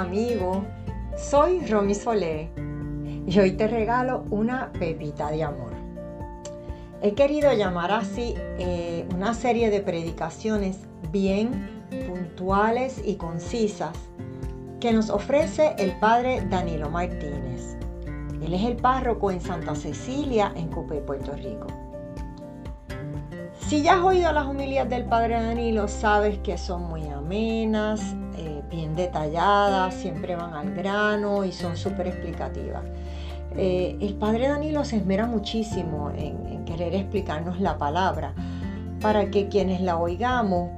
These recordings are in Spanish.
Amigo. Soy Romy Solé y hoy te regalo una pepita de amor. He querido llamar así eh, una serie de predicaciones bien puntuales y concisas que nos ofrece el padre Danilo Martínez. Él es el párroco en Santa Cecilia, en Cupé, Puerto Rico. Si ya has oído las homilías del Padre Danilo, sabes que son muy amenas, bien detalladas, siempre van al grano y son súper explicativas. Eh, el Padre Danilo se esmera muchísimo en, querer explicarnos la palabra para que quienes la oigamos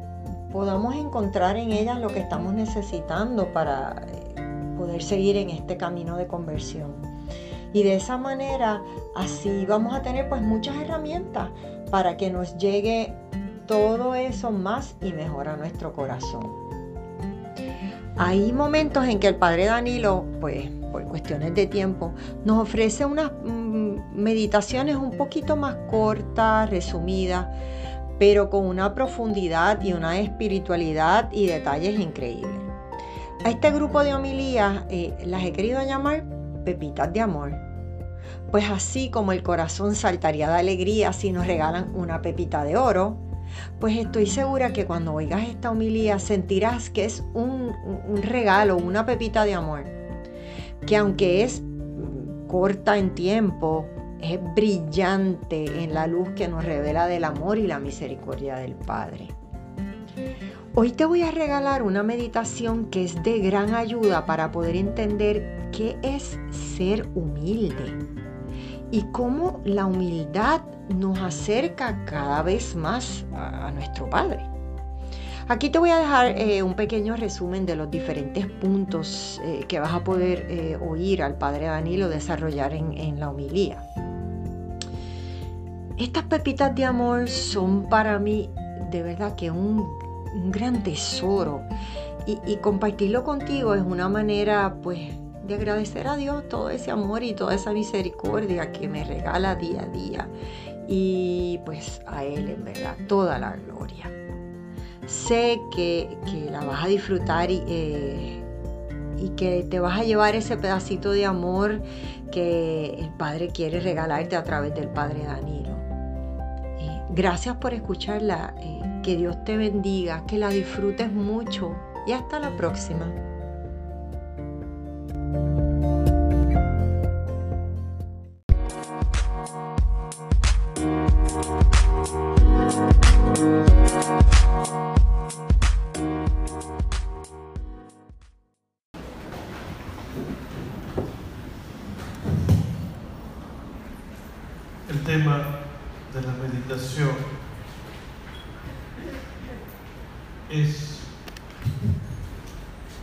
podamos encontrar en ella lo que estamos necesitando para eh, poder seguir en este camino de conversión. Y de esa manera, así vamos a tener pues muchas herramientas para que nos llegue todo eso más y mejor a nuestro corazón. Hay momentos en que el Padre Danilo, pues por cuestiones de tiempo, nos ofrece unas mm, meditaciones un poquito más cortas, resumidas, pero con una profundidad y una espiritualidad y detalles increíbles. A este grupo de homilías eh, las he querido llamar pepitas de amor pues así como el corazón saltaría de alegría si nos regalan una pepita de oro, pues estoy segura que cuando oigas esta homilía sentirás que es un, regalo, una pepita de amor, que aunque es corta en tiempo, es brillante en la luz que nos revela del amor y la misericordia del Padre. Hoy te voy a regalar una meditación que es de gran ayuda para poder entender qué es ser humilde y cómo la humildad nos acerca cada vez más a, nuestro Padre. Aquí te voy a dejar eh, un pequeño resumen de los diferentes puntos eh, que vas a poder eh, oír al Padre Danilo desarrollar en, la homilía. Estas pepitas de amor son para mí de verdad que un, gran tesoro y, y compartirlo contigo es una manera pues de agradecer a Dios todo ese amor y toda esa misericordia que me regala día a día. Y pues a Él en verdad toda la gloria. Sé que, la vas a disfrutar y, eh, y que te vas a llevar ese pedacito de amor que el Padre quiere regalarte a través del Padre Danilo. Eh, gracias por escucharla. Eh, que Dios te bendiga, que la disfrutes mucho y hasta la próxima. Es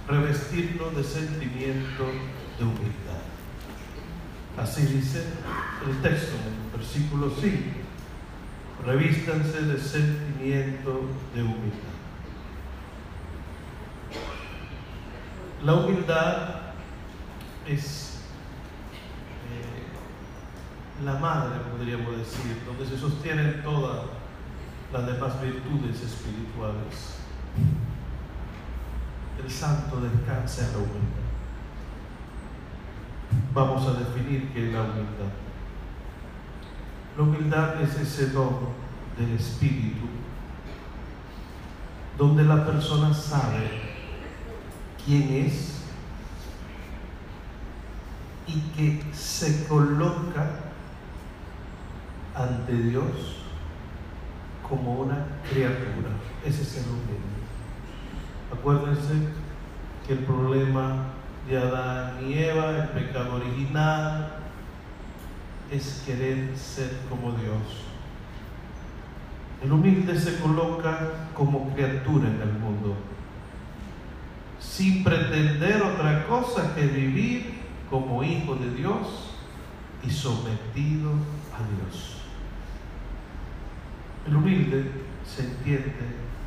revestirlo de sentimiento de humildad. Así dice el texto, el versículo 5. Revístanse de sentimiento de humildad. La humildad es eh, la madre, podríamos decir, donde se sostienen todas las demás virtudes espirituales. El santo descansa en la humildad vamos a definir qué es la humildad. La humildad es ese don del espíritu donde la persona sabe quién es y que se coloca ante Dios como una criatura. Ese es el humilde. Acuérdense que el problema de Adán y Eva, el pecado original, es querer ser como Dios. El humilde se coloca como criatura en el mundo, sin pretender otra cosa que vivir como hijo de Dios y sometido a Dios. El humilde se entiende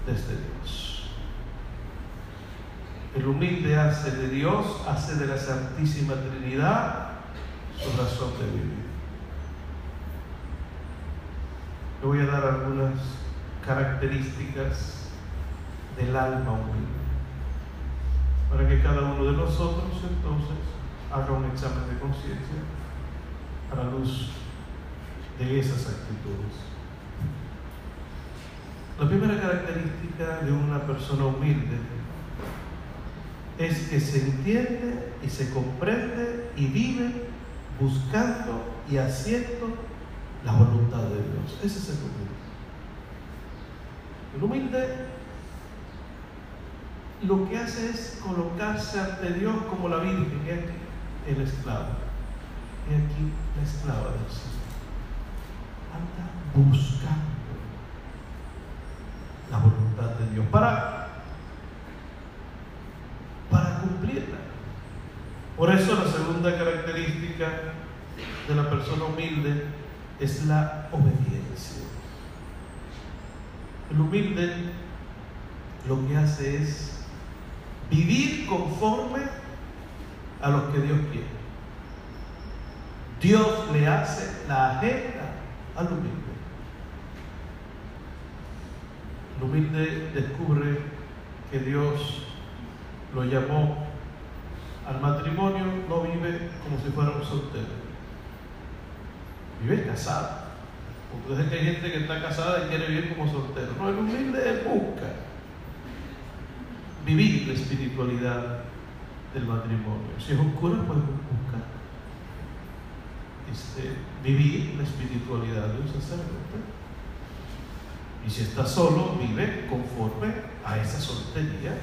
desde Dios. El humilde hace de Dios, hace de la Santísima Trinidad su razón de vivir. Le voy a dar algunas características del alma humilde. para que cada uno de nosotros entonces haga un examen de conciencia a la luz de esas actitudes. La primera característica de una persona humilde es que se entiende y se comprende y vive buscando y haciendo la voluntad de Dios. Ese es el humilde. El humilde lo que hace es colocarse ante Dios como la Virgen, y aquí el esclavo, y aquí la esclava del Señor. Anda buscando la voluntad de Dios para, Por eso la segunda característica de la persona humilde es la obediencia. El humilde lo que hace es vivir conforme a lo que Dios quiere. Dios le hace la agenda al humilde. El humilde descubre que Dios lo llamó al matrimonio, no vive como si fuera un soltero. Vive casado. Porque hay gente que está casada y quiere vivir como soltero. No, el humilde busca vivir la espiritualidad del matrimonio. Si es un cura, podemos buscar este, vivir la espiritualidad de un sacerdote. Y si está solo, vive conforme a esa soltería.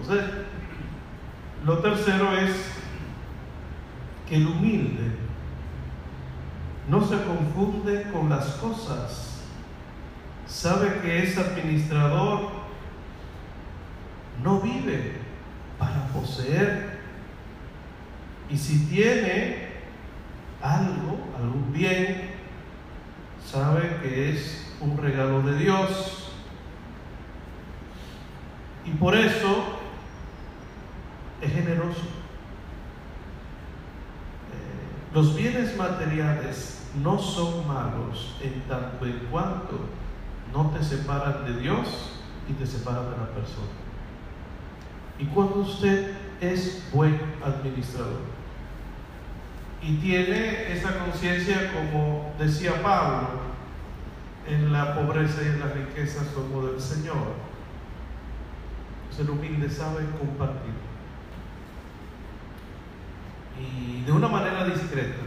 Entonces, lo tercero es que el humilde no se confunde con las cosas. Sabe que es administrador no vive para poseer. Y si tiene algo, algún bien, sabe que es un regalo de Dios. Y por eso es generoso. Eh, los bienes materiales no son malos en tanto en cuanto no te separan de Dios y te separan de la persona. Y cuando usted es buen administrador y tiene esa conciencia, como decía Pablo, en la pobreza y en la riqueza somos del Señor, el humilde sabe compartir. Y de una manera discreta,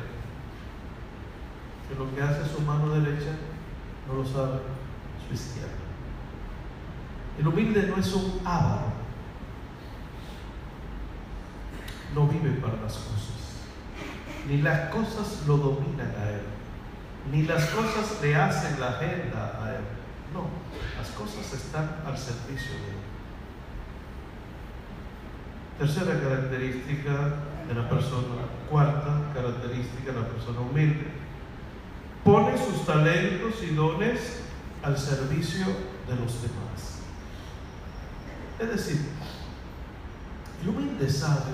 que lo que hace su mano derecha no lo sabe su izquierda. El humilde no es un avaro, no vive para las cosas. Ni las cosas lo dominan a él. Ni las cosas le hacen la agenda a él. No, las cosas están al servicio de él. Tercera característica de la persona, cuarta característica de la persona humilde. Pone sus talentos y dones al servicio de los demás. Es decir, el humilde sabe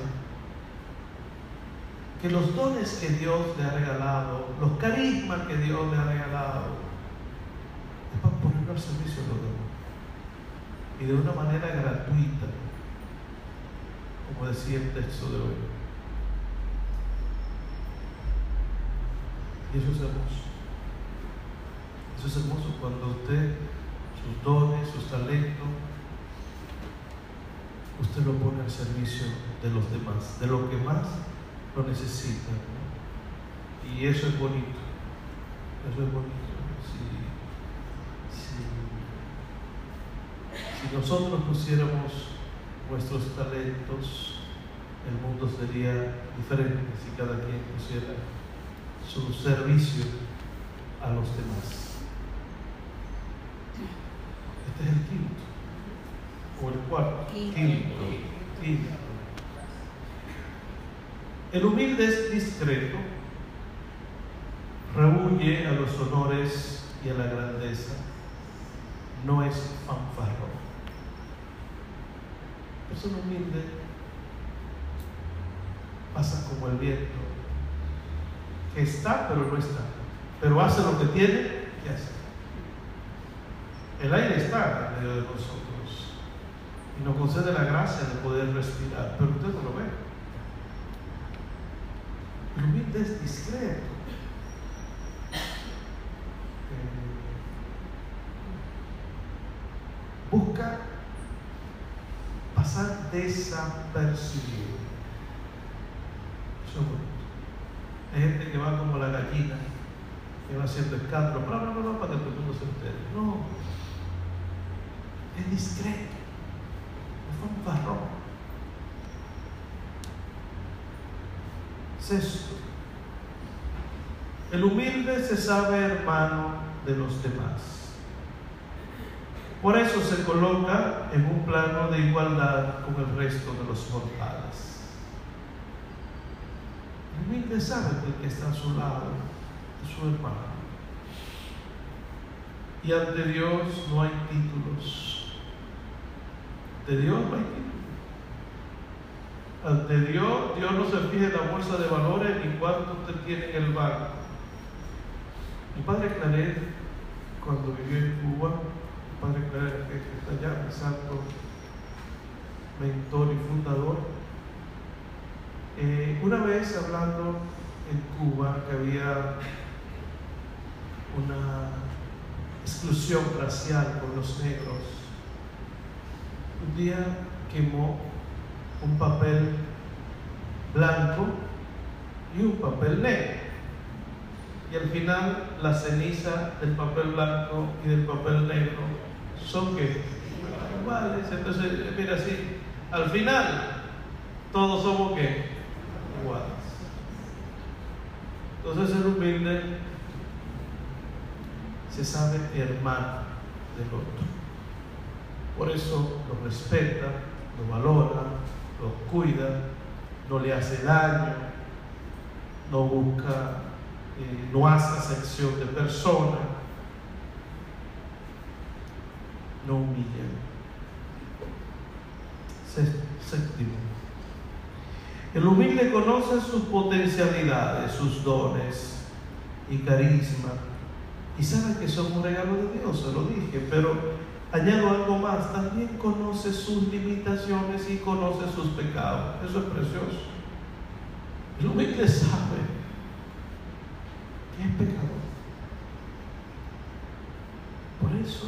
que los dones que Dios le ha regalado, los carismas que Dios le ha regalado, es para ponerlo al servicio de los demás. Y de una manera gratuita, como decía el texto de hoy. Y eso es hermoso. Eso es hermoso cuando usted, sus dones, sus talentos, usted lo pone al servicio de los demás, de lo que más lo necesitan. Y eso es bonito. Eso es bonito. Si, si nosotros pusiéramos nuestros talentos, el mundo sería diferente si cada quien pusiera su servicio a los demás. Este es el quinto. O el cuarto. Quinto. quinto. El humilde es discreto, rehuye a los honores y a la grandeza, no es fanfarrón. Persona humilde pasa como el viento, que está pero no está, pero hace lo que tiene y hace. El aire está en medio de nosotros y nos concede la gracia de poder respirar, pero usted no lo ve. El humilde es discreto. Eh, busca pasar desapercibido. Eso es bonito. Gente que va como la gallina, que va haciendo escándalo, bla, bla, bla, para que todo el mundo se entere. No, es discreto, es fanfarrón. Sexto, el humilde se sabe hermano de los demás. Por eso se coloca en un plano de igualdad con el resto de los mortales. Humilde sabe que el que está a su lado es su hermano. Y ante Dios no hay títulos. De Dios no hay títulos. Ante Dios, Dios no se fija en la bolsa de valores ni cuánto usted tiene en el banco. Mi padre Claret, cuando vivió en Cuba, mi padre Claret, que está allá, mi santo mentor y fundador, eh, una vez hablando en Cuba que había una exclusión racial con los negros, un día quemó un papel blanco y un papel negro. Y al final la ceniza del papel blanco y del papel negro son que iguales. Entonces, mira así, al final todos somos que Entonces el humilde se sabe hermano del otro. Por eso lo respeta, lo valora, lo cuida, no le hace daño, no busca, eh, no hace acepción de persona, no humilla. Séptimo. El humilde conoce sus potencialidades, sus dones y carisma y sabe que son un regalo de Dios, se lo dije, pero añado algo más, también conoce sus limitaciones y conoce sus pecados. Eso es precioso. El humilde sabe que es pecador. Por eso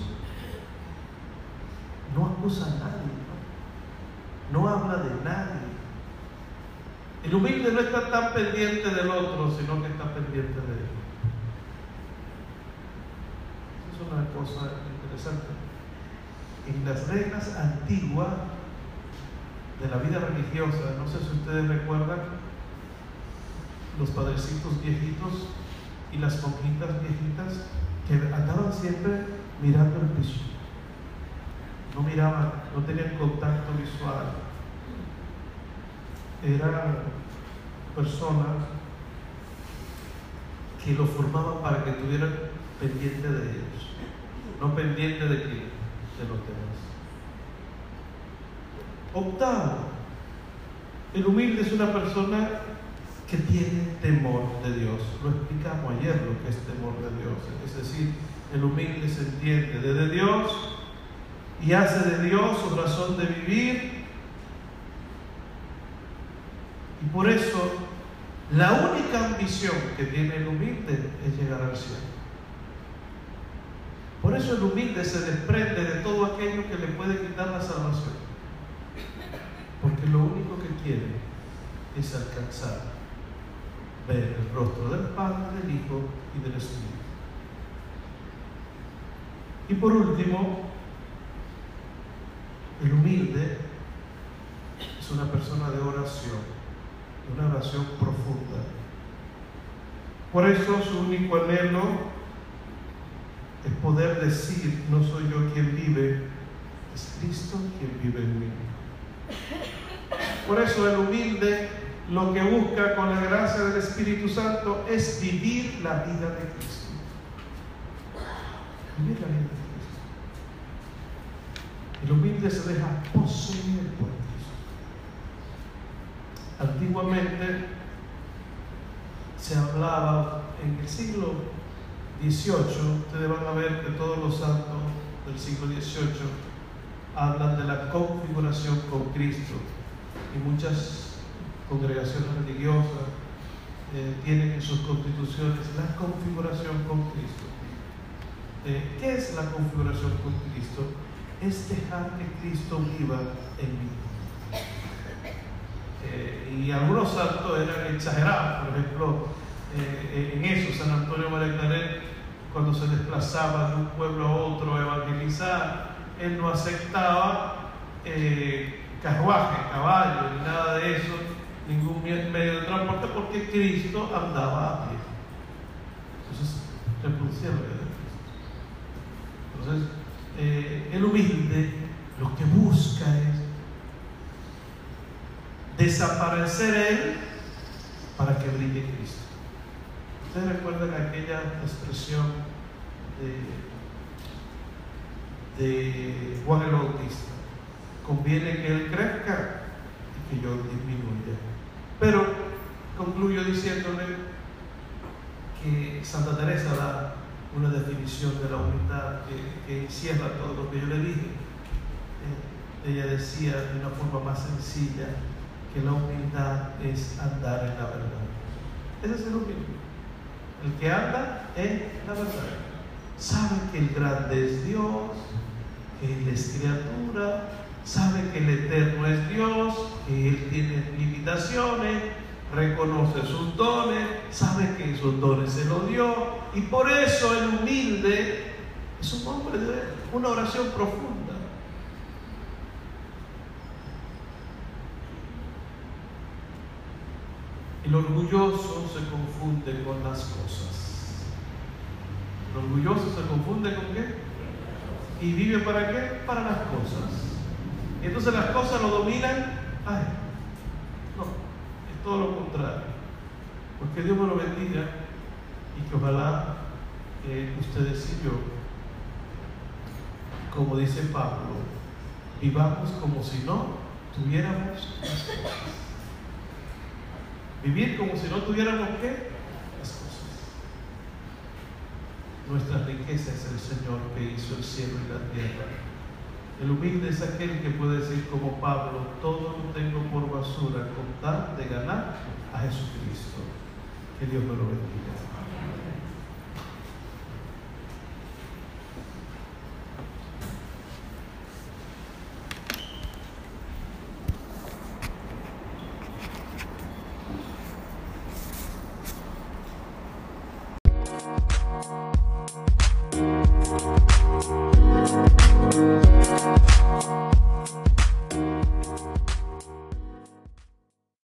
no acusa a nadie, no, no habla de nadie. El humilde no está tan pendiente del otro, sino que está pendiente de él. Es una cosa interesante en las reglas antiguas de la vida religiosa, no sé si ustedes recuerdan, los padrecitos viejitos y las monjitas viejitas que andaban siempre mirando el piso. No miraban, no tenían contacto visual. Eran personas que lo formaban para que estuvieran pendiente de ellos, no pendiente de que de los demás. Octavo, el humilde es una persona que tiene temor de Dios. Lo explicamos ayer lo que es temor de Dios. Es decir, el humilde se entiende desde Dios y hace de Dios su razón de vivir. Y por eso la única ambición que tiene el humilde es llegar al cielo. Por eso el humilde se desprende de todo aquello que le puede quitar la salvación. Porque lo único que quiere es alcanzar, ver el rostro del Padre, del Hijo y del Espíritu. Y por último, el humilde es una persona de oración, una oración profunda. Por eso su único anhelo es poder decir, no soy yo quien vive, es Cristo quien vive en mí. Por eso el humilde lo que busca con la gracia del Espíritu Santo es vivir la vida de Cristo. Vivir la vida de Cristo. El humilde se deja poseer por. Antiguamente se hablaba en el siglo 18, ustedes van a ver que todos los santos del siglo XVIII hablan de la configuración con Cristo. Y muchas congregaciones religiosas eh, tienen en sus constituciones la configuración con Cristo. Eh, ¿Qué es la configuración con Cristo? Es dejar que Cristo viva en mí. Eh, y algunos santos eran exagerados, por ejemplo, en eso, San Antonio María cuando se desplazaba de un pueblo a otro a evangelizar, él no aceptaba carruaje, caballo, ni nada de eso, ningún medio de transporte porque Cristo andaba a pie. Entonces, Cristo. Entonces, eh, el humilde lo que busca es desaparecer Él para que brille Cristo. Ustedes recuerdan aquella expresión de, Juan el Bautista. Conviene que Él crezca y que yo disminuya. Pero concluyo diciéndole que Santa Teresa da una definición de la humildad que, encierra todo lo que yo le dije. Eh, ella decía de una forma más sencilla que la humildad es andar en la verdad. Ese es el humilde. El que anda en la verdad. Sabe que el grande es Dios, que Él es criatura, sabe que el Eterno es Dios, que Él tiene limitaciones, reconoce sus dones, sabe que esos dones se los dio, y por eso el humilde es un hombre de una oración profunda. El orgulloso se confunde con las cosas. El orgulloso se confunde con qué? ¿Y vive para qué? Para las cosas. Y entonces las cosas lo dominan. Ay, no, es todo lo contrario. Porque Dios me lo bendiga y que ojalá eh, ustedes y yo, como dice Pablo, vivamos como si no tuviéramos las cosas. Vivir como si no tuviéramos qué? Las cosas. Nuestra riqueza es el Señor que hizo el cielo y la tierra el humilde es aquel que puede decir como Pablo, todo lo tengo por basura con tal de ganar a Jesucristo. Que Dios me lo bendiga.